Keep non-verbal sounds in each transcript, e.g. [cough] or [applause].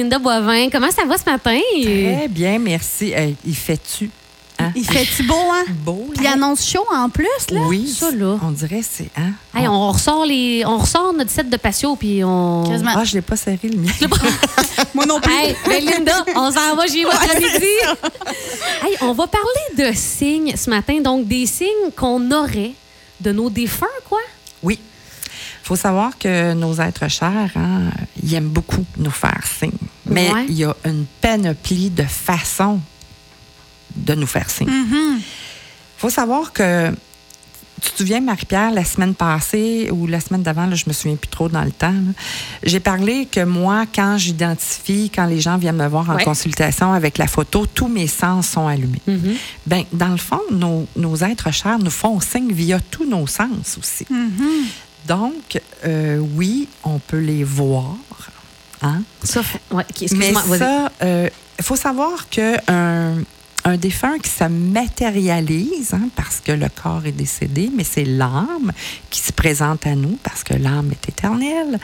Linda Boivin. Comment ça va ce matin? Très bien, merci. Hey, il fait-tu? Hein? Il fait-tu beau, hein? [laughs] Beau, Puis il annonce chaud en plus, là? Oui, Ça, là. on dirait c'est... Hein? Hey, on, ressort les, on ressort notre set de patio, puis on. Quasiment. Ah, je l'ai pas serré, le mien. [laughs] Moi non plus. Hey, ben Linda, on s'en va chez votre midi. Hey, on va parler de signes ce matin, donc des signes qu'on aurait de nos défunts, quoi? Oui. Il faut savoir que nos êtres chers, hein, ils aiment beaucoup nous faire signe. Mais Ouais. il y a une panoplie de façons de nous faire signe. Il faut savoir que, tu te souviens, Marie-Pierre, la semaine passée ou la semaine d'avant, je me souviens plus trop dans le temps, j'ai parlé que moi, quand j'identifie, quand les gens viennent me voir en Ouais. consultation avec la photo, tous mes sens sont allumés. Ben, dans le fond, nos, nos êtres chers nous font signe via tous nos sens aussi. Donc, euh, oui, on peut les voir. Hein? Ça, ouais, Mais ça, il faut savoir qu'un un défunt qui se matérialise, hein, parce que le corps est décédé, mais c'est l'âme qui se présente à nous, parce que l'âme est éternelle.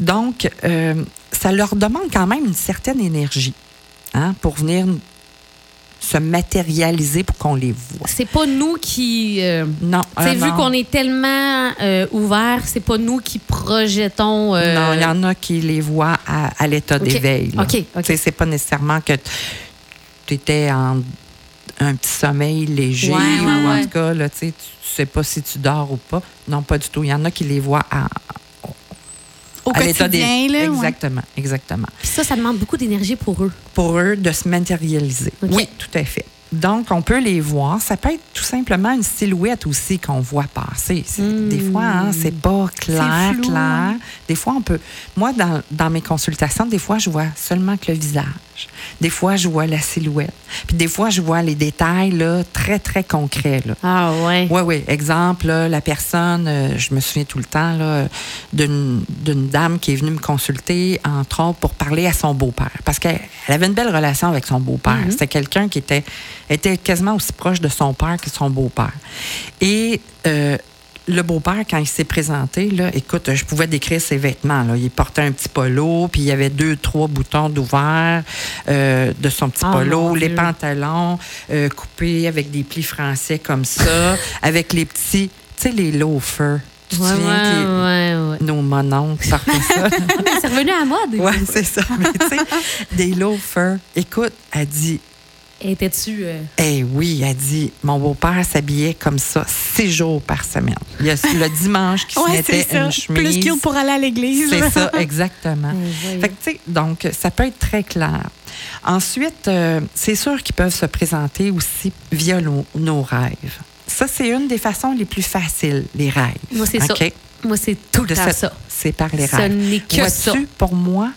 Donc, euh, ça leur demande quand même une certaine énergie hein, pour venir se matérialiser pour qu'on les voit. C'est pas nous qui. euh, Non, sais, euh, vu qu'on est tellement euh, ouvert, c'est pas nous qui projetons. euh, Non, il y en a qui les voient à, à l'état d'éveil. OK, C'est pas nécessairement que tu étais en un petit sommeil léger Ouais, ouais, ou en ouais. tout cas, là, tu sais, tu tu sais pas si tu dors ou pas. Non, pas du tout. Il y en a qui les voient à, Au à l'état quotidien, là. ouais. Exactement, exactement. Puis ça, ça demande beaucoup d'énergie pour eux. Pour eux, de se matérialiser. Oui, tout à fait. Donc, on peut les voir. Ça peut être tout simplement une silhouette aussi qu'on voit passer. C'est- Des fois, hein, c'est pas clair, Hmm. Flou, clair. hein. Des fois, on peut. Moi, dans, dans mes consultations, des fois, je vois seulement que le visage. Des fois, je vois la silhouette. Puis des fois, je vois les détails là, très, très concrets. Là. Ah ouais. Oui, oui. Exemple, là, la personne, euh, je me souviens tout le temps d'une dame qui est venue me consulter, entre autres, pour parler à son beau-père. Parce qu'elle elle avait une belle relation avec son beau-père. C'était quelqu'un qui était, était quasiment aussi proche de son père que son beau-père. Et euh, le beau-père, quand il s'est présenté, là, écoute, je pouvais décrire ses vêtements. Là. Il portait un petit polo, puis il y avait deux, trois boutons d'ouvert euh, de son petit Ah, polo, les pantalons euh, coupés avec des plis français comme ça, [laughs] avec les petits, tu sais, les loafers. Tu te Ouais, ouais. nos mononcles portaient ça? [laughs] C'est revenu à la mode. oui, c'est ça. Mais tu sais, des loafers. Écoute, elle dit, Étais-tu. euh, eh oui, elle dit, mon beau-père s'habillait comme ça six jours par semaine. Il y a le dimanche qui se [laughs] Ouais, mettait ça. une chemise. Plus cute pour aller à l'église. C'est ça, [laughs] exactement. Voyons. Fait que, tu sais, donc, ça peut être très clair. Ensuite, euh, c'est sûr qu'ils peuvent se présenter aussi via nos, nos rêves. Ça, c'est une des façons les plus faciles, les rêves. Moi, c'est ça. Moi, c'est tout le De temps ça. C'est par les Ce rêves. n'est que ça. pour moi,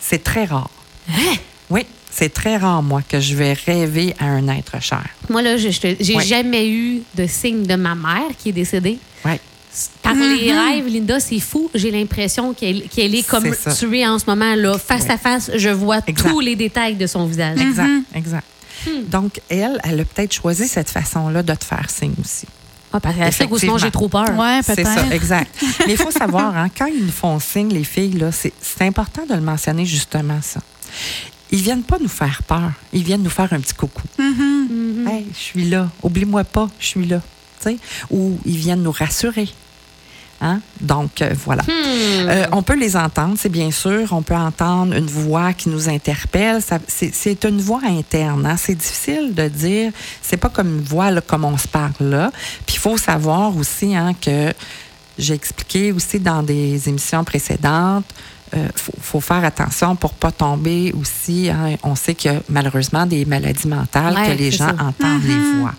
c'est très rare. Hein? Oui, c'est très rare, moi, que je vais rêver à un être cher. Moi, là, je- Ouais. jamais eu de signe de ma mère qui est décédée. Oui. Par les Mm-hmm. rêves, Linda, c'est fou. J'ai l'impression qu'elle est comme C'est ça. tuée en ce moment. là. Face Oui. à face, je vois Exact. tous les détails de son visage. Exact, Mm-hmm. exact. Hmm. Donc, elle, elle a peut-être choisi cette façon-là de te faire signe aussi. Ah, parce qu'elle sait que sinon, j'ai trop peur. Ouais, C'est ça, exact. [laughs] Mais il faut savoir, hein, quand ils nous font signe, les filles, c'est important de le mentionner justement ça. Ils viennent pas nous faire peur. Ils viennent nous faire un petit coucou. Mhm. Hey, je suis là. Oublie-moi pas, je suis là. Tu sais? Ou ils viennent nous rassurer. Hein? Donc, euh, voilà. Hmm. Euh, on peut les entendre, c'est bien sûr. On peut entendre une voix qui nous interpelle. C'est une voix interne. hein. C'est difficile de dire. C'est pas comme une voix là, comme on se parle là. Puis il faut savoir aussi hein, que j'ai expliqué aussi dans des émissions précédentes. Il faut, faut faire attention pour pas tomber aussi. hein. On sait que malheureusement des maladies mentales Ouais, que les gens ça. Mm-hmm. entendent les voix.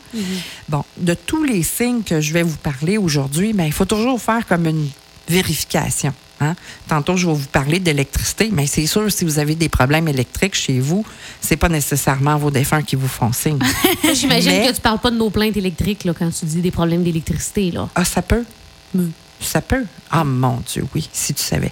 Bon, de tous les signes que je vais vous parler aujourd'hui, mais il faut toujours faire comme une vérification. hein. Tantôt, je vais vous parler d'électricité, mais c'est sûr, si vous avez des problèmes électriques chez vous, c'est pas nécessairement vos défunts qui vous font signe. [laughs] J'imagine Mais- que tu parles pas de nos plaintes électriques là, quand tu dis des problèmes d'électricité. Ah, ça peut? Mm. Ça peut? Ah, mon Dieu, oui, si tu savais.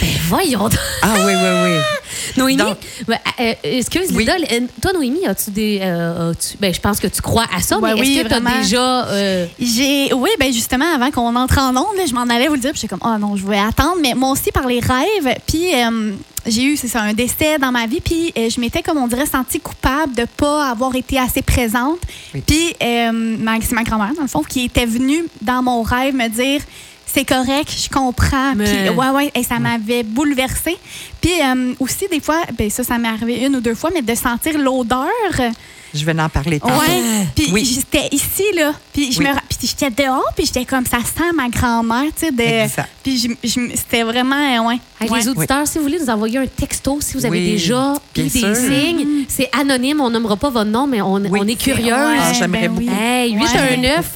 Ben, voyons. Ah, oui, oui, oui. [laughs] Noémie, Donc- ben, euh, excuse, Oui. Euh, toi, Noémie, as-tu des. euh, as-tu- ben, je pense que tu crois à ça, Ouais, mais oui, est-ce que tu as vraiment. déjà. euh, J'ai, oui, ben justement, avant qu'on entre en onde, là, je m'en allais vous le dire, puis j'étais comme, oh non, je vais attendre. Mais moi aussi, par les rêves, puis euh, j'ai eu, c'est ça, un décès dans ma vie, puis euh, je m'étais, comme on dirait, sentie coupable de pas avoir été assez présente. Oui. Puis euh, ma- c'est ma grand-mère, dans le fond, qui était venue dans mon rêve me dire c'est correct, je comprends. Mais- Puis, ouais, ouais, et ça m'avait bouleversée. Puis euh, aussi, des fois, ben ça, ça m'est arrivé une ou deux fois, mais de sentir l'odeur. Je vais en parler tantôt. Ouais. Puis Oui. j'étais ici, là. Puis je Oui. me puis j'étais dehors, puis j'étais comme ça sent ma grand-mère, tu sais. de-. Puis c'était vraiment, euh, ouais. Hey, Ouais. Les auditeurs, si vous voulez nous envoyer un texto, si vous avez Oui, déjà eu des sûr. signes, c'est anonyme, on nommera pas votre nom, mais on, Oui. on est C'est- curieuse. Ah, j'aimerais beaucoup. Hey, Ouais.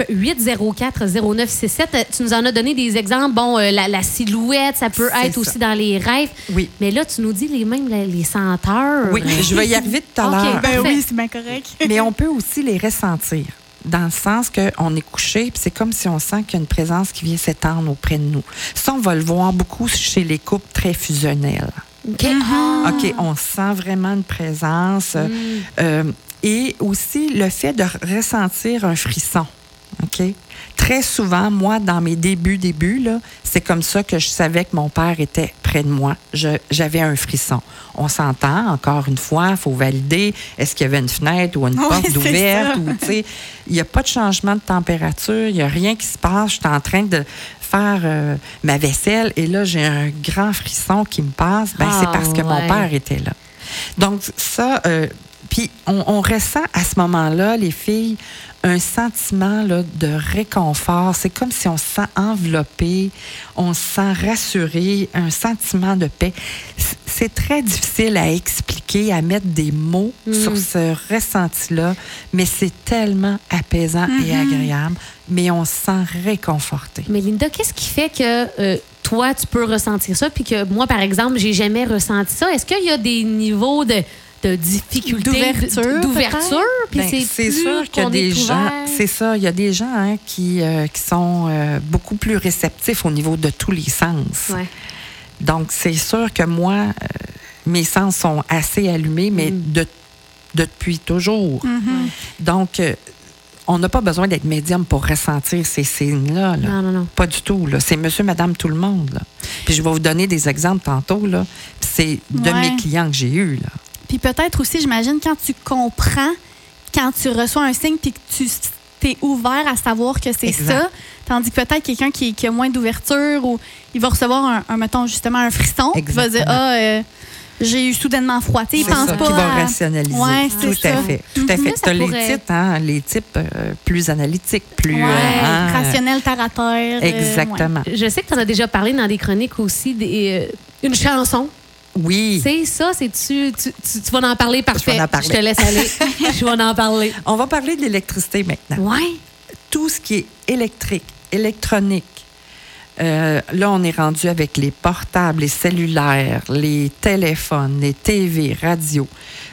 819-804-0967. Euh, Tu nous en as donné des exemples. Bon, euh, la, la silhouette, ça peut être ça. aussi dans les rêves. Oui. Mais là, tu nous dis les mêmes les senteurs. Oui, je vais y arriver tout à [laughs] Ok. l'heure. Ben Parfait. oui, c'est bien correct. Mais on peut aussi les ressentir. Dans le sens qu'on est couché, puis c'est comme si on sent qu'il y a une présence qui vient s'étendre auprès de nous. Ça, on va le voir beaucoup chez les couples très fusionnels. OK. Ah. OK, on sent vraiment une présence. Mm. euh, et aussi le fait de ressentir un frisson. OK? Très souvent, moi, dans mes débuts, débuts, là, c'est comme ça que je savais que mon père était près de moi. J'avais un frisson. On s'entend, encore une fois, il faut valider est-ce qu'il y avait une fenêtre ou une [laughs] porte ouverte il n'y a pas de changement de température, il n'y a rien qui se passe. Je suis en train de faire euh, ma vaisselle et là, j'ai un grand frisson qui me passe. Ben, c'est Ah, parce que mon père était là. Donc, ça, euh, puis on, on ressent à ce moment-là, les filles, un sentiment là, de réconfort. C'est comme si on se sent enveloppé, on se sent rassuré, un sentiment de paix. C'est très difficile à expliquer, à mettre des mots Mm. sur ce ressenti-là, mais c'est tellement apaisant et Mhm. agréable, mais on se sent réconforté. Mais Linda, qu'est-ce qui fait que euh, toi, tu peux ressentir ça, puis que moi, par exemple, j'ai jamais ressenti ça? Est-ce qu'il y a des niveaux de, de difficulté, D'ouverture, puis Ben, c'est sûr qu'il y a des gens, c'est ça, il y a des gens hein, qui, euh, qui sont euh, beaucoup plus réceptifs au niveau de tous les sens. Ouais. Donc, c'est sûr que moi, euh, mes sens sont assez allumés, mais Mm. de, depuis toujours. Mhm. Donc, euh, on n'a pas besoin d'être médium pour ressentir ces signes-là. là. Non, non, non. Pas du tout. là. C'est monsieur, madame, tout le monde. là. Puis je vais vous donner des exemples tantôt. là. Puis c'est de Ouais. mes clients que j'ai eus. Là. Puis peut-être aussi, j'imagine, quand tu comprends, quand tu reçois un signe, puis que tu t'es ouvert à savoir que c'est ça, tandis que peut-être quelqu'un qui, qui a moins d'ouverture ou il va recevoir un, un, mettons, justement, un frisson, il va dire, ah, euh, j'ai eu soudainement froid. Tu sais, il C'est pense ça pas qui va à... rationaliser. Ouais, tout c'est à ça. fait. Tout à Mhm. fait. Ça Tu as les types, hein, les types euh, plus analytiques, plus. Ouais, euh, hein, rationnel, terre à terre. euh, Exactement. Je sais que tu en as déjà parlé dans des chroniques aussi, des, euh, une chanson. Oui. C'est ça, c'est tu, tu, tu, tu vas en parler, parfait. en parler. te laisse aller. [laughs] Je vais en parler. On va parler de l'électricité maintenant. Ouais. Tout ce qui est électrique, électronique. euh, là, on est rendu avec les portables, les cellulaires, les téléphones, les TV, radio.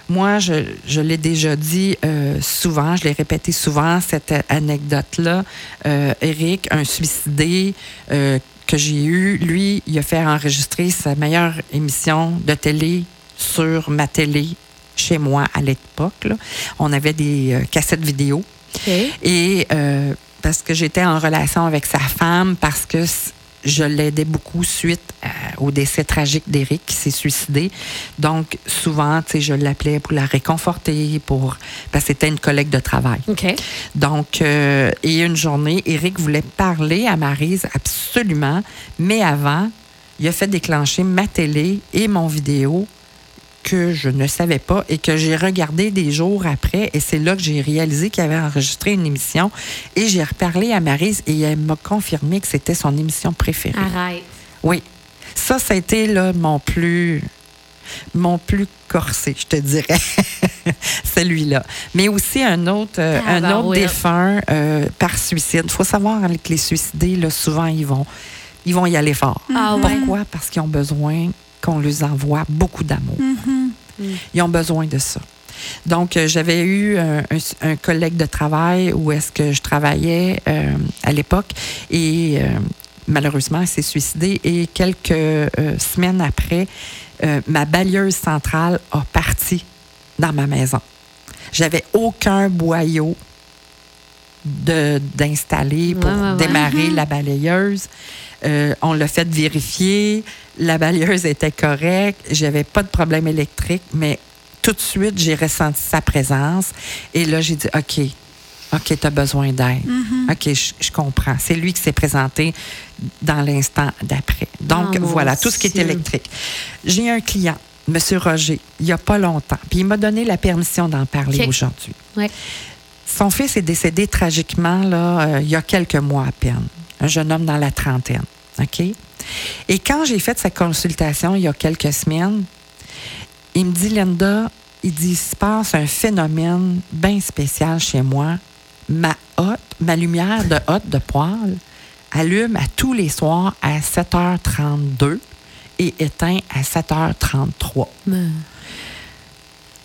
Moi, je, je l'ai déjà dit euh, souvent, je l'ai répété souvent, cette anecdote-là. Euh, Eric, un suicidé euh, que j'ai eu, lui, il a fait enregistrer sa meilleure émission de télé sur ma télé chez moi à l'époque. On avait des euh, cassettes vidéo. Et euh, parce que j'étais en relation avec sa femme, parce que je l'aidais beaucoup suite à- au décès tragique d'Éric qui s'est suicidé. Donc, souvent, tu sais, je l'appelais pour la réconforter, pour parce que c'était une collègue de travail. OK. Donc, euh, et une journée, Éric voulait parler à Marise absolument, mais avant, il a fait déclencher ma télé et mon vidéo que je ne savais pas et que j'ai regardé des jours après. Et c'est là que j'ai réalisé qu'il avait enregistré une émission. Et j'ai reparlé à Marise et elle m'a confirmé que c'était son émission préférée. Arrête. Oui. Ça, été là, mon plus mon plus corsé, je te dirais. [laughs] Celui-là. Mais aussi un autre, euh, Ah, un ben autre oui. défunt euh, par suicide. Il faut savoir que les suicidés, là, souvent, ils vont, ils vont y aller fort. Ah ouais. Pourquoi? Parce qu'ils ont besoin qu'on leur envoie beaucoup d'amour. Ils ont besoin de ça. Donc, euh, j'avais eu un, un- un collègue de travail où est-ce que je travaillais euh, à l'époque et euh, malheureusement, il s'est suicidé et quelques euh, semaines après, ma balieuse centrale a parti dans ma maison. J'avais aucun boyau d'installer pour Ouais, ouais, ouais. démarrer la balayeuse. Euh, on l'a fait vérifier. La balieuse était correcte. J'avais pas de problème électrique, mais tout de suite, j'ai ressenti sa présence. Et là, j'ai dit, OK, OK, tu as besoin d'aide. OK, je, je comprends. C'est lui qui s'est présenté dans l'instant d'après. Donc, mon voilà, tout ce qui est électrique. J'ai un client, M. Roger, il n'y a pas longtemps, puis il m'a donné la permission d'en parler aujourd'hui. Ouais. Son fils est décédé tragiquement là, euh, il y a quelques mois à peine. Un jeune homme dans la trentaine. OK? Et quand j'ai fait sa consultation il y a quelques semaines, il me dit, Linda, il dit, il se passe un phénomène bien spécial chez moi. Ma hotte, ma lumière de hotte de poêle allume à tous les soirs à 7h32 et éteint à 7h33. Mais-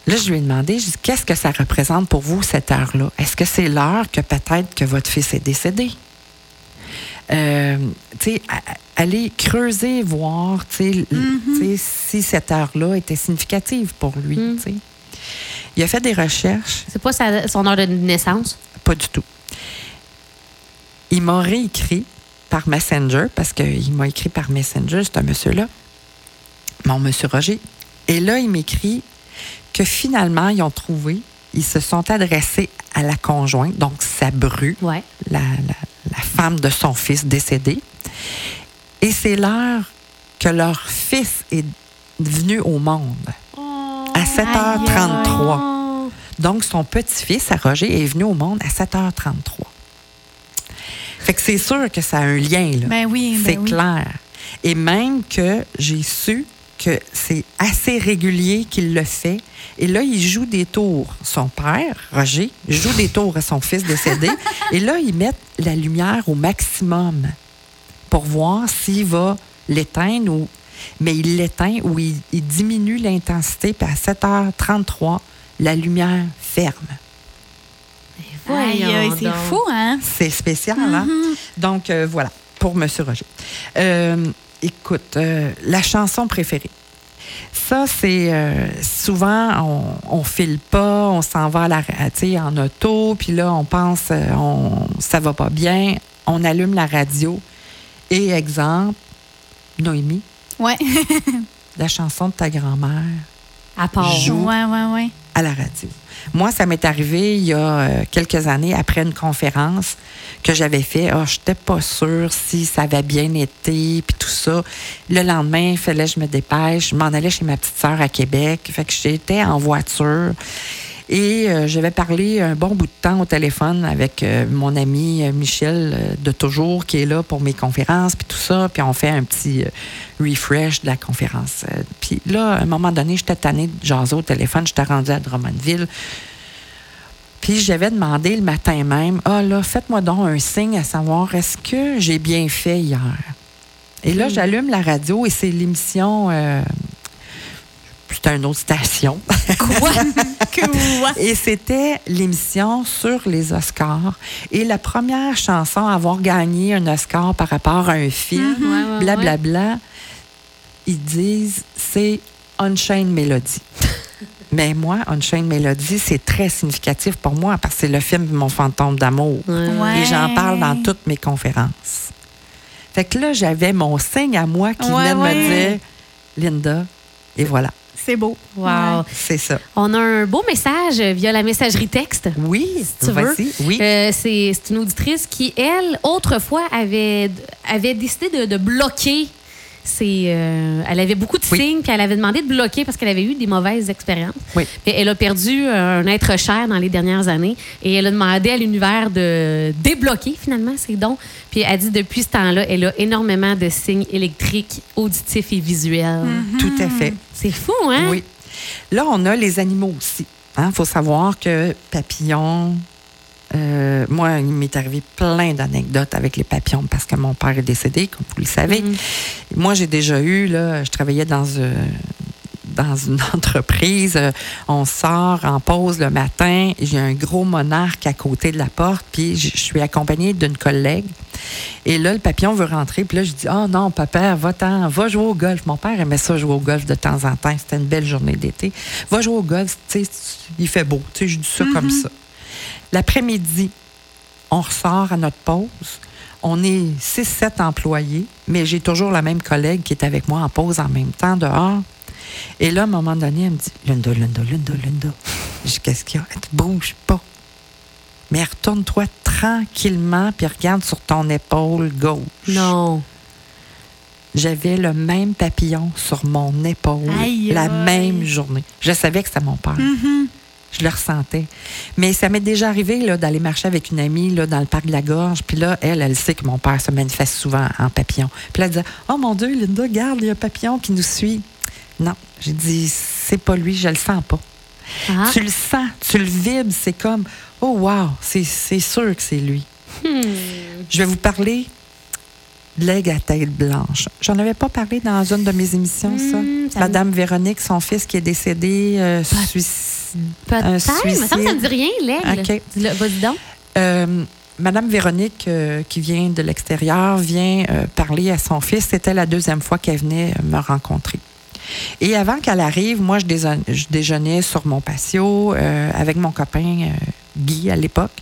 Là, je lui ai demandé, je dis, qu'est-ce que ça représente pour vous, cette heure-là? Est-ce que c'est l'heure que peut-être que votre fils est décédé? Euh, tu sais, aller creuser, voir, tu sais, sais, si cette heure-là était significative pour lui, Mm. tu sais. Il a fait des recherches, C'est pas sa- son heure de naissance? pas du tout. Il m'a réécrit par Messenger, parce qu'il m'a écrit par Messenger, c'est un monsieur-là, mon monsieur Roger. Et là, il m'écrit que finalement, ils ont trouvé, ils se sont adressés à la conjointe, donc sa bru, Ouais. la, la- la femme de son fils décédé. Et c'est l'heure que leur fils est venu au monde, à 7h33. Oh. Donc, son petit-fils, à Roger, est venu au monde à 7h33. Fait que c'est sûr que ça a un lien, là. Ben oui, ben c'est oui. clair. Et même que j'ai su que c'est assez régulier qu'il le fait. Et là, il joue des tours. Son père, Roger, joue des tours à son fils décédé. [laughs] et là, ils mettent la lumière au maximum pour voir s'il va l'éteindre ou. Mais il l'éteint ou il, il diminue l'intensité, puis à 7h33, la lumière ferme. Voyons c'est fou, hein? C'est spécial, hein? Donc, euh, voilà, pour M. Roger. Euh, écoute, euh, la chanson préférée. Ça, c'est euh, souvent, on, on file pas, on s'en va à la, en auto, puis là, on pense, euh, on, ça va pas bien, on allume la radio. Et exemple, Noémie, Ouais. [laughs] la chanson de ta grand-mère À part. Joue. Ouais, ouais, ouais. À la radio. Moi, ça m'est arrivé il y a euh, quelques années après une conférence que j'avais fait. Ah, je n'étais pas sûre si ça avait bien été, puis tout ça. Le lendemain, il fallait que je me dépêche. Je m'en allais chez ma petite sœur à Québec. Fait que j'étais en voiture. Et euh, j'avais parlé un bon bout de temps au téléphone avec euh, mon ami euh, Michel de toujours qui est là pour mes conférences puis tout ça. Puis on fait un petit refresh de la conférence. Puis là, à un moment donné, j'étais tannée de jaser au téléphone. J'étais rendue à Drummondville. Puis j'avais demandé le matin même, ah là, faites-moi donc un signe à savoir est-ce que j'ai bien fait hier. Et là, j'allume la radio et c'est l'émission. euh, c'était une autre station. Quoi? [laughs] Quoi? Et c'était l'émission sur les Oscars. Et la première chanson à avoir gagné un Oscar par rapport à un film, ouais. blablabla, ils disent c'est Unchained Melody. [laughs] Mais moi, Unchained Melody, c'est très significatif pour moi parce que c'est le film Mon fantôme d'amour. Ouais. Et j'en parle dans toutes mes conférences. Fait que là, j'avais mon signe à moi qui Ouais, venait de ouais. me dire Linda, et voilà, C'est beau. Wow. Ouais. c'est ça. On a un beau message via la messagerie texte. Oui, tu veux. oui. Euh, c'est c'est une auditrice qui, elle, autrefois, avait, avait décidé de, de bloquer. Euh, elle avait beaucoup de Oui. signes, puis elle avait demandé de bloquer parce qu'elle avait eu des mauvaises expériences. Oui. Puis elle a perdu un être cher dans les dernières années et elle a demandé à l'univers de débloquer finalement ses dons. Puis elle dit depuis ce temps-là, elle a énormément de signes électriques, auditifs et visuels. Tout à fait. C'est fou, hein? Oui. Là, on a les animaux aussi. Il faut savoir que papillons, euh, moi, il m'est arrivé plein d'anecdotes avec les papillons parce que mon père est décédé, comme vous le savez. Mhm. Moi, j'ai déjà eu, là, je travaillais dans, euh, dans une [laughs] entreprise. euh, on sort en pause le matin. J'ai un gros monarque à côté de la porte. Puis je suis accompagnée d'une collègue. Et là, le papillon veut rentrer. Puis là, je dis Oh non, papa, va-t'en, va jouer au golf. Mon père aimait ça jouer au golf de temps en temps. C'était une belle journée d'été. Va jouer au golf. Tu sais, il fait beau. Tu sais, je dis ça comme ça. L'après-midi, on ressort à notre pause. On est 6-7 employés, mais j'ai toujours la même collègue qui est avec moi en pause en même temps dehors. Et là, à un moment donné, elle me dit Linda, Linda, Linda, Linda. Je dis Qu'est-ce qu'il y a? Elle dit Bouge pas. Mais retourne-toi tranquillement puis regarde sur ton épaule gauche. Non. J'avais le même papillon sur mon épaule Aïe, la même journée. Je savais que c'était mon père. Je le ressentais. Mais ça m'est déjà arrivé là, d'aller marcher avec une amie là, dans le parc de la Gorge. Puis là, elle, elle sait que mon père se manifeste souvent en papillon. Puis là, elle disait Oh mon Dieu, Linda, regarde, il y a un papillon qui nous suit. Non, j'ai dit C'est pas lui, je le sens pas. Ah. Tu le sens, tu le vibres, c'est comme Oh wow, c'est c'est sûr que c'est lui. Hmm. Je vais vous parler l'aigle à tête blanche. J'en avais pas parlé dans une de mes émissions, ça. Hmm, ça Madame Véronique, son fils qui est décédé, euh, Pas- suicide. Peut-être. Mais ça suicide. dit rien, l'aigle. OK. Vas-y donc. Euh, Madame Véronique, euh, qui vient de l'extérieur, vient euh, parler à son fils. C'était la deuxième fois qu'elle venait me rencontrer. Et avant qu'elle arrive, moi, je, déjeun- je déjeunais sur mon patio avec mon copain Guy à l'époque.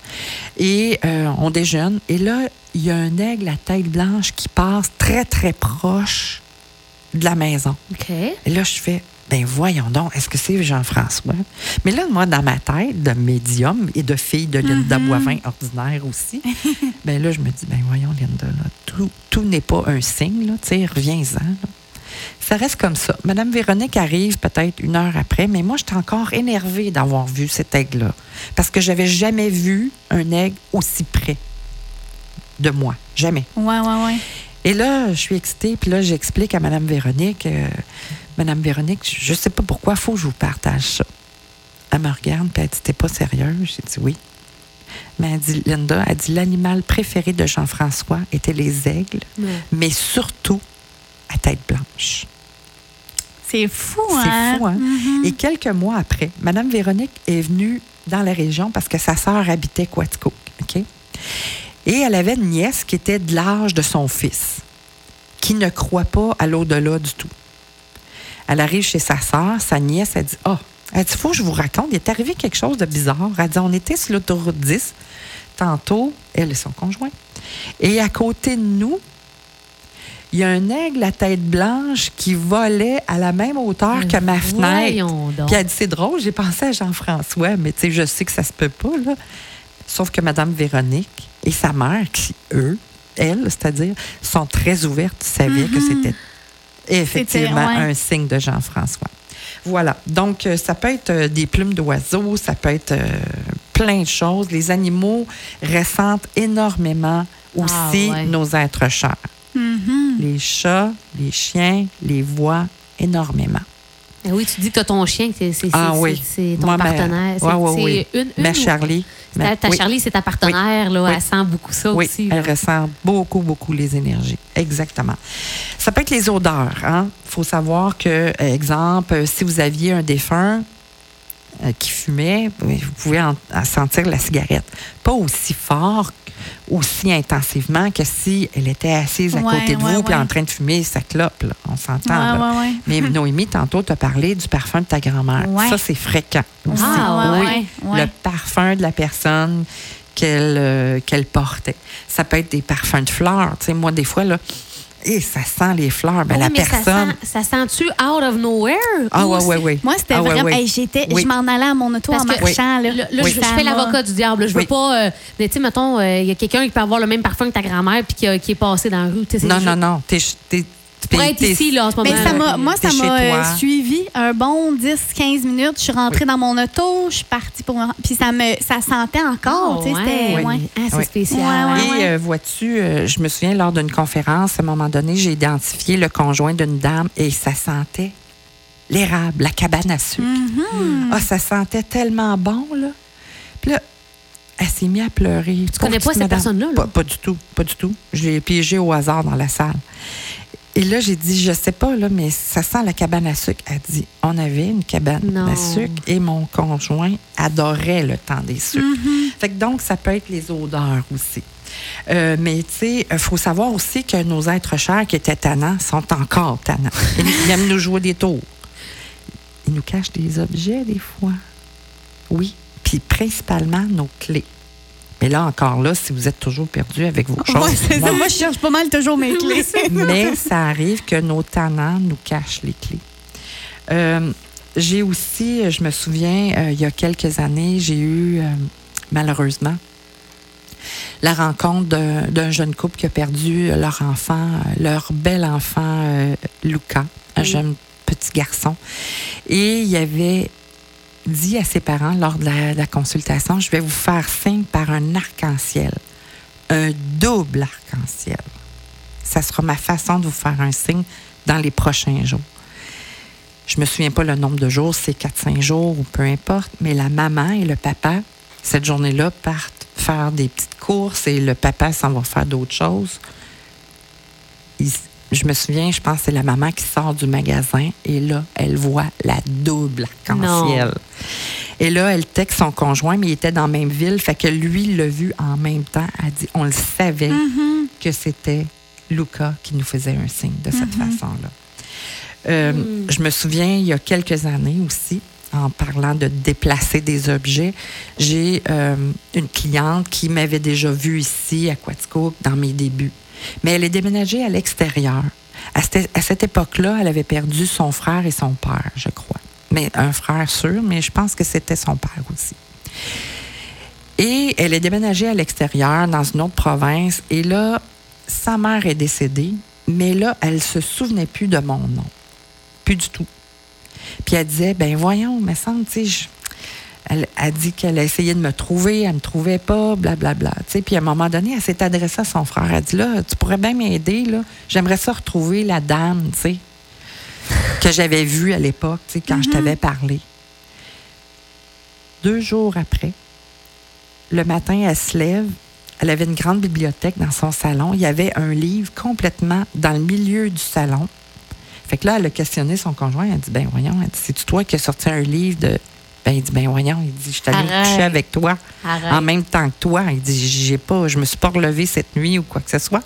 Et euh, on déjeune. Et là, il y a un aigle à tête blanche qui passe très, très proche de la maison. Et là, je fais, ben voyons donc, est-ce que c'est Jean-François? Mais là, moi, dans ma tête de médium et de fille de Linda Boivin ordinaire aussi, ben là, je me dis, ben voyons, Linda, là, tout, tout n'est pas un signe, là, tu sais, reviens-en. Ça reste comme ça. Madame Véronique arrive peut-être une heure après, mais moi, j'étais encore énervée d'avoir vu cet aigle-là. Parce que j'avais jamais vu un aigle aussi près de moi. Jamais. Ouais, ouais, ouais. Et là, je suis excitée, puis là, j'explique à Mme Véronique, euh, Madame Véronique, je ne sais pas pourquoi, il faut que je vous partage ça. Elle me regarde, puis elle dit, t'es pas sérieuse? J'ai dit oui. Mais elle dit, Linda, elle dit, l'animal préféré de Jean-François était les aigles, Ouais. mais surtout à tête blanche. C'est fou, C'est hein? fou, hein? Mhm. Et quelques mois après, Mme Véronique est venue dans la région parce que sa sœur habitait Quaticook. OK? Et elle avait une nièce qui était de l'âge de son fils, qui ne croit pas à l'au-delà du tout. Elle arrive chez sa sœur, sa nièce, elle dit Ah, elle dit, faut que je vous raconte, il est arrivé quelque chose de bizarre. Elle dit On était sur l'autoroute 10, tantôt, elle et son conjoint. Et à côté de nous, il y a un aigle à tête blanche qui volait à la même hauteur que ma fenêtre. Voyons donc. Puis elle dit, c'est drôle, j'ai pensé à Jean-François, mais tu sais, je sais que ça se peut pas, là. Sauf que Mme Véronique et sa mère, qui, eux, elles, c'est-à-dire, sont très ouvertes, savaient que c'était effectivement C'était, ouais. un signe de Jean-François. Voilà. Donc, euh, ça peut être euh, des plumes d'oiseaux, ça peut être euh, plein de choses. Les animaux ressentent énormément aussi Ah, ouais. nos êtres chers. Mhm. Les chats, les chiens les voient énormément. Ah oui, tu dis que ton chien, c'est- Ah c'est- oui. ton Moi, ma- partenaire. C'est Ouais, ouais, c'est oui. une, une Ma Charlie. Ta, ma-. Charlie, c'est ta partenaire. Là. Elle sent beaucoup ça Oui, aussi. elle là. ressent beaucoup, beaucoup les énergies. Exactement. Ça peut être les odeurs. Il faut savoir que, exemple, si vous aviez un défunt euh, qui fumait, vous pouvez en, en sentir la cigarette. Pas aussi fort, aussi intensivement que si elle était assise à Ouais, côté de ouais, vous puis en train de fumer sa clope. là. On s'entend. Mais [laughs] Noémie, tantôt, tu as parlé du parfum de ta grand-mère. Ça, c'est fréquent aussi. Ah, ouais, oui. Le parfum de la personne qu'elle euh, qu'elle portait. Ça peut être des parfums de fleurs. Sais, moi, des fois, là, et ça sent les fleurs. Ben, Oui, la mais personne. Ça sent, ça sent-tu out of nowhere? Ah, ou ouais, c'est- ouais, ouais. Moi, c'était Ah, vraiment. ouais. Hey, j'étais, Oui. Je m'en allais à mon auto Parce en que- marchant. Là, Là, là, Oui. je, fais l'avocat du diable. Je veux Oui. pas. euh, mais tu sais, mettons, euh, il y a quelqu'un qui peut avoir le même parfum que ta grand-mère puis qui, est passé dans la rue. Tu Non, juste- non, non. Pour être ici, là, en ce moment. Mais ça m'a, moi, ça m'a euh, suivi un bon 10-15 minutes. Je suis rentrée dans mon auto, je suis partie pour. me- Puis ça me, ça sentait encore. Oh, tu sais, c'était. ouais. ouais. Ah, c'est Oui. spécial. Ouais, ouais, Et euh, vois-tu, euh, je me souviens lors d'une conférence, à un moment donné, j'ai identifié le conjoint d'une dame et ça sentait l'érable, la cabane à sucre. Mhm. Ah, ça sentait tellement bon, là. Puis là, elle s'est mise à pleurer. Tu connais pas cette personne-là, là? Pas, pas du tout, pas du tout. J'ai piégé au hasard dans la salle. Et là, j'ai dit, je sais pas, là, mais ça sent la cabane à sucre. Elle dit, on avait une cabane Non. à sucre et mon conjoint adorait le temps des sucres. Mhm. Fait que donc, ça peut être les odeurs aussi. Euh, mais tu sais, il faut savoir aussi que nos êtres chers qui étaient tannants sont encore tannants. [laughs] Ils, ils aiment nous jouer des tours. Ils nous cachent des objets des fois. Oui. Puis principalement nos clés. Mais là, encore là, si vous êtes toujours perdu avec vos choses. Ouais, c'est ça. moi, Moi, je cherche pas mal toujours mes [laughs] clés. [laughs] mais ça arrive que nos tannants nous cachent les clés. Euh, j'ai aussi, je me souviens, euh, il y a quelques années, j'ai eu, euh, malheureusement, la rencontre d'un jeune couple qui a perdu leur enfant, leur bel enfant, Luca, un Oui. jeune petit garçon. Et il avait dit à ses parents lors de la, consultation, je vais vous faire signe par un arc-en-ciel, un double arc-en-ciel. Ça sera ma façon de vous faire un signe dans les prochains jours. Je me souviens pas le nombre de jours, c'est 4-5 jours ou peu importe, mais la maman et le papa, cette journée-là, partent faire des petites courses et le papa s'en va faire d'autres choses. Je me souviens, je pense que c'est la maman qui sort du magasin et là, elle voit la double arc-en-ciel. Et là, elle texte son conjoint, mais il était dans la même ville, fait que lui l'a vu en même temps. Elle dit, on le savait que c'était Luca qui nous faisait un signe de cette façon-là. Euh, Je me souviens, il y a quelques années aussi, en parlant de déplacer des objets, j'ai euh, une cliente qui m'avait déjà vue ici à Quatico dans mes débuts. Mais elle est déménagée à l'extérieur. À cette, à cette époque-là, elle avait perdu son frère et son père, je crois. Mais un frère sûr, mais je pense que c'était son père aussi. Et elle est déménagée à l'extérieur, dans une autre province. Et là, sa mère est décédée, mais là, elle se souvenait plus de mon nom. Plus du tout. Puis elle disait, ben voyons, me semble, tu sais, je- elle a dit qu'elle a essayé de me trouver, elle me trouvait pas, blablabla. Tu sais, puis à un moment donné, elle s'est adressée à son frère. Elle a dit, là, tu pourrais bien m'aider, là. J'aimerais ça retrouver la dame, tu sais, que j'avais vue à l'époque, tu sais, quand je t'avais parlé. Deux jours après, le matin, elle se lève. Elle avait une grande bibliothèque dans son salon. Il y avait un livre complètement dans le milieu du salon. Fait que là, elle a questionné son conjoint. Elle a dit, ben voyons, elle dit, c'est-tu toi qui as sorti un livre de... Ben, il dit, ben voyons, il dit, je suis allée me coucher avec toi Arrête. en même temps que toi. Il dit, j'ai pas, je me suis pas relevée cette nuit ou quoi que ce soit.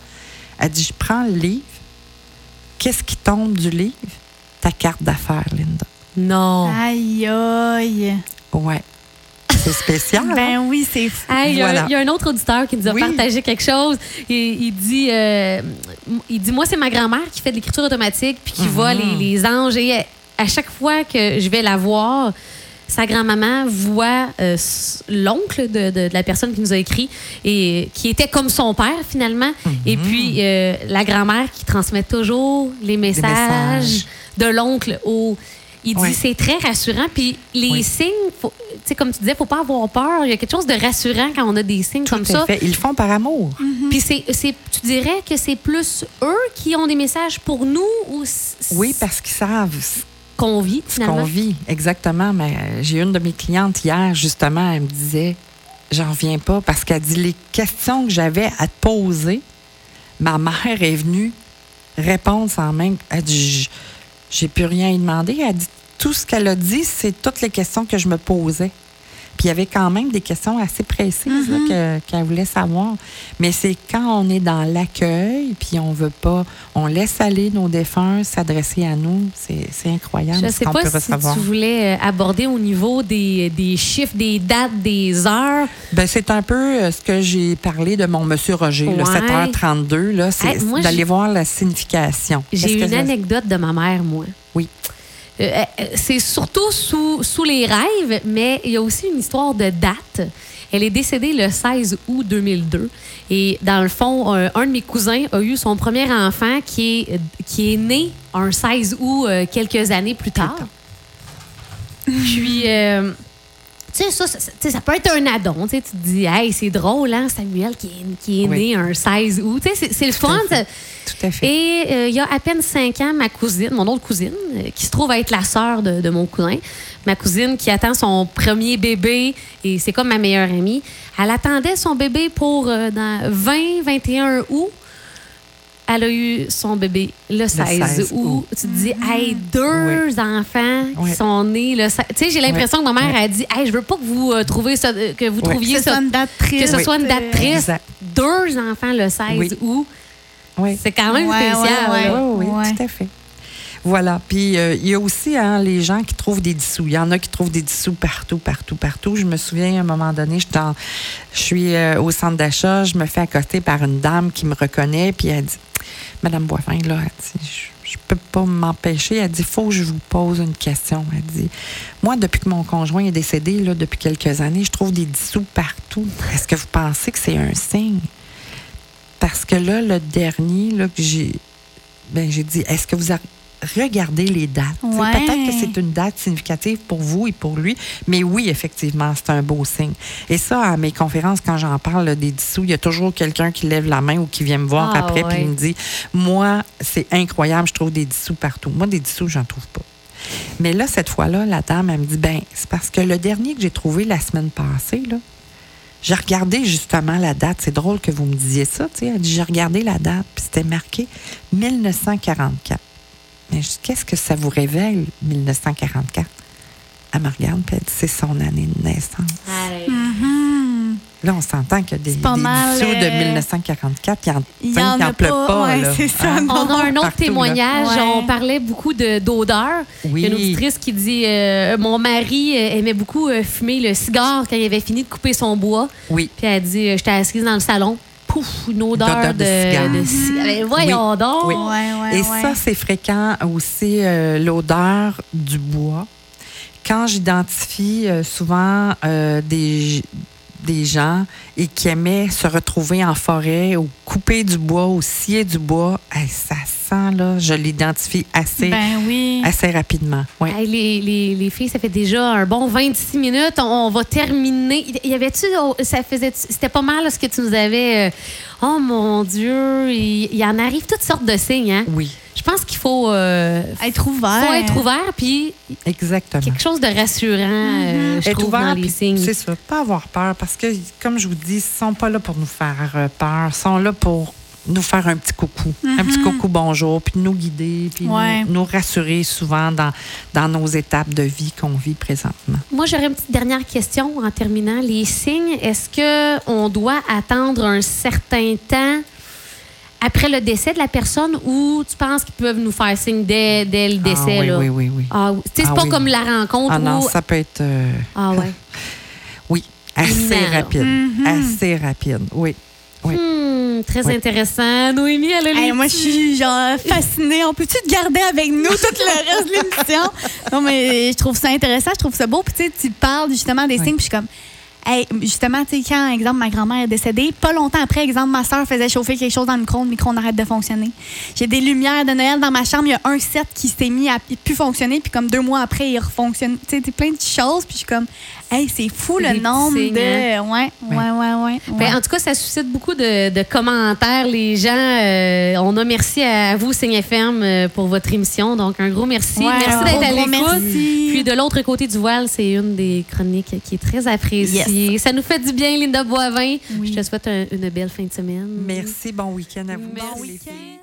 Elle dit, je prends le livre. Qu'est-ce qui tombe du livre? Ta carte d'affaires, Linda. Non. Aïe, aïe. Ouais. C'est spécial. hein? Ben oui, c'est fou. Hey, il, y a, Voilà. il y a un autre auditeur qui nous a Oui. partagé quelque chose. Et, il dit, euh, il dit, moi c'est ma grand-mère qui fait de l'écriture automatique puis qui Mhm. voit les, les anges. Et à, chaque fois que je vais la voir, sa grand-maman voit euh, l'oncle de, de- de la personne qui nous a écrit et qui était comme son père finalement. Mhm. Et puis euh, la grand-mère qui transmet toujours les messages, messages. de l'oncle au. Il dit Ouais. c'est très rassurant. Puis les Oui. signes, faut- tu sais, comme tu disais, faut pas avoir peur. Il y a quelque chose de rassurant quand on a des signes Tout comme ça. fait. Ils le font par amour. Puis c'est, c'est- tu dirais que c'est plus eux qui ont des messages pour nous ou Oui, parce qu'ils savent ce qu'on vit ce finalement. qu'on vit. Exactement. Mais euh, j'ai une de mes clientes hier, justement, elle me disait, j'en reviens pas parce qu'elle dit les questions que j'avais à te poser, ma mère est venue répondre sans même. Elle dit, j'ai plus rien à y demander. Elle dit, tout ce qu'elle a dit, c'est toutes les questions que je me posais. Puis il y avait quand même des questions assez précises que- qu'elle voulait savoir. Mais c'est quand on est dans l'accueil, puis on veut pas, on laisse aller nos défunts s'adresser à nous, c'est c'est incroyable Je ce sais pas si recevoir. tu voulais euh, aborder au niveau des, des chiffres, des dates, des heures. Ben, c'est un peu euh, ce que j'ai parlé de mon monsieur Roger, le Ouais. 7h32, là, c'est Hey, d'aller voir la signification. J'ai une anecdote de ma mère, moi. Oui. Euh, euh, c'est surtout sous, sous les rêves, mais il y a aussi une histoire de date. Elle est décédée le 16 août 2002. Et dans le fond, euh, un de mes cousins a eu son premier enfant qui est, qui est né un 16 août euh, quelques années plus tard. Puis, euh, tu sais, ça, ça, ça peut être un addon. Tu te dis, hey, c'est drôle, hein, Samuel qui est, qui est Oui. né un 16 août. Tu sais, c'est- le Tout à fun. fait. Tout à fait. et euh, il y a à peine cinq ans, ma cousine, mon autre cousine, euh, qui se trouve à être la sœur de, de mon cousin, ma cousine qui attend son premier bébé, et c'est comme ma meilleure amie, elle attendait son bébé pour euh, dans 20-21 août. Elle a eu son bébé le 16, 16 août. août. Tu te dis, hey, deux enfants Oui. qui sont nés le 16. Tu sais, j'ai l'impression que ma mère a dit, hey, je veux pas que vous euh, trouviez ça, euh, que vous Oui. trouviez Que ce ça, soit une date que triste. ce soit une date triste. Exact. Deux enfants le 16 Oui. août. Oui. C'est quand même spécial. Oui, oui, Ouais. tout à fait. Voilà. Puis euh, il y a aussi hein, les gens qui trouvent des dissous. Il y en a qui trouvent des dissous partout, partout, partout. Je me souviens, à un moment donné, je suis euh, au centre d'achat, je me fais accoster par une dame qui me reconnaît, puis elle dit Madame Boivin, là, dit, je, je peux pas m'empêcher. Elle dit faut que je vous pose une question. Elle dit Moi, depuis que mon conjoint est décédé, depuis quelques années, je trouve des dissous partout. Est-ce que vous pensez que c'est un signe? Parce que là, le dernier, là, que j'ai. Ben, j'ai dit, est-ce que vous regardé les dates? Ouais. Peut-être que c'est une date significative pour vous et pour lui, mais oui, effectivement, c'est un beau signe. Et ça, à mes conférences, quand j'en parle des dissous, il y a toujours quelqu'un qui lève la main ou qui vient me voir Ah, après ouais. il me dit, moi, c'est incroyable, je trouve des dissous partout. Moi, des dissous, j'en trouve pas. Mais là, cette fois-là, la dame, elle me dit, ben, c'est parce que le dernier que j'ai trouvé la semaine passée, là, j'ai regardé justement la date. C'est drôle que vous me disiez ça. tu sais. Elle dit, j'ai regardé la date, puis c'était marqué 1944. Mais qu'est-ce que ça vous révèle, 1944? Elle me regarde, puis elle dit, c'est son année de naissance. Mhm. Là, on s'entend que des, C'est pas des mal, dissous de euh, 1944, il y en, Il y en a pleut pas, pas. ouais, là. c'est ça, Hein? non. On a un autre Partout, témoignage. Ouais. On parlait beaucoup de- d'odeur. Il y a une auditrice qui dit euh, Mon mari euh, aimait beaucoup euh, fumer le cigare quand il avait fini de couper son bois. Oui. Puis elle dit euh, J'étais assise dans le salon. Pouf, une odeur de, de cigare. de cigare. Ben, Voyons donc. Oui. Ouais, ouais, Et ouais. ça, c'est fréquent aussi, euh, l'odeur du bois. Quand j'identifie euh, souvent euh, des, des gens et qui aimaient se retrouver en forêt ou couper du bois ou scier du bois, hey, ça là, je l'identifie assez, Ben oui. assez rapidement. Hey, les, les, les filles, ça fait déjà un bon 26 minutes. On, on va terminer. Il y avait-tu, oh, ça faisait, c'était pas mal ce que tu nous avais. euh, oh mon Dieu, il, il en arrive toutes sortes de signes. Hein? Oui, Je pense qu'il faut, euh, Être ouvert. faut être ouvert, puis exactement. quelque chose de rassurant, euh, je Être trouve, ouvert, dans les signes. C'est ça, pas avoir peur parce que, comme je vous dis, ils sont pas là pour nous faire peur, ils sont là pour nous faire un petit coucou, un petit coucou bonjour, puis nous guider, puis nous- Ouais. nous, rassurer souvent dans, dans nos étapes de vie qu'on vit présentement. Moi, j'aurais une petite dernière question en terminant. Les signes, est-ce que on doit attendre un certain temps après le décès de la personne ou tu penses qu'ils peuvent nous faire signe dès, dès le décès? ah, oui, là? oui, oui, oui. Ah, oui. Tu sais, c'est Ah pas oui. comme la rencontre Ah non, ça peut être, euh, Ah ouais. [laughs] oui, assez rapide, assez rapide, oui. Oui. Très intéressant. Noémie, elle a Hey, moi, je suis genre fascinée. On peut-tu te garder avec nous tout le reste de l'émission? [laughs] Non, mais je trouve ça intéressant, je trouve ça beau. Puis tu parles justement des Oui. signes, puis je suis comme. Hey, justement, tu sais, quand, exemple, ma grand-mère est décédée, pas longtemps après, exemple, ma soeur faisait chauffer quelque chose dans le micro-ondes, le micro-ondes arrête de fonctionner. J'ai des lumières de Noël dans ma chambre, il y a un set qui s'est mis à plus fonctionner, puis comme deux mois après, il refonctionne. Tu sais, plein de choses, puis je suis comme, hey, c'est fou le nombre signes, de. Ouais, ouais, ouais, ouais. Ben, ouais. en tout cas, ça suscite beaucoup de, de commentaires. Les gens, euh, on a merci à vous, Signe FM, euh, pour votre émission. Donc, un gros merci. Ouais, merci d'être à l'écoute. merci. Puis, de l'autre côté du voile, c'est une des chroniques qui est très appréciée. Ça nous fait du bien, Linda Boivin. Oui. Je te souhaite un- une belle fin de semaine. Merci, bon week-end à vous. Les filles.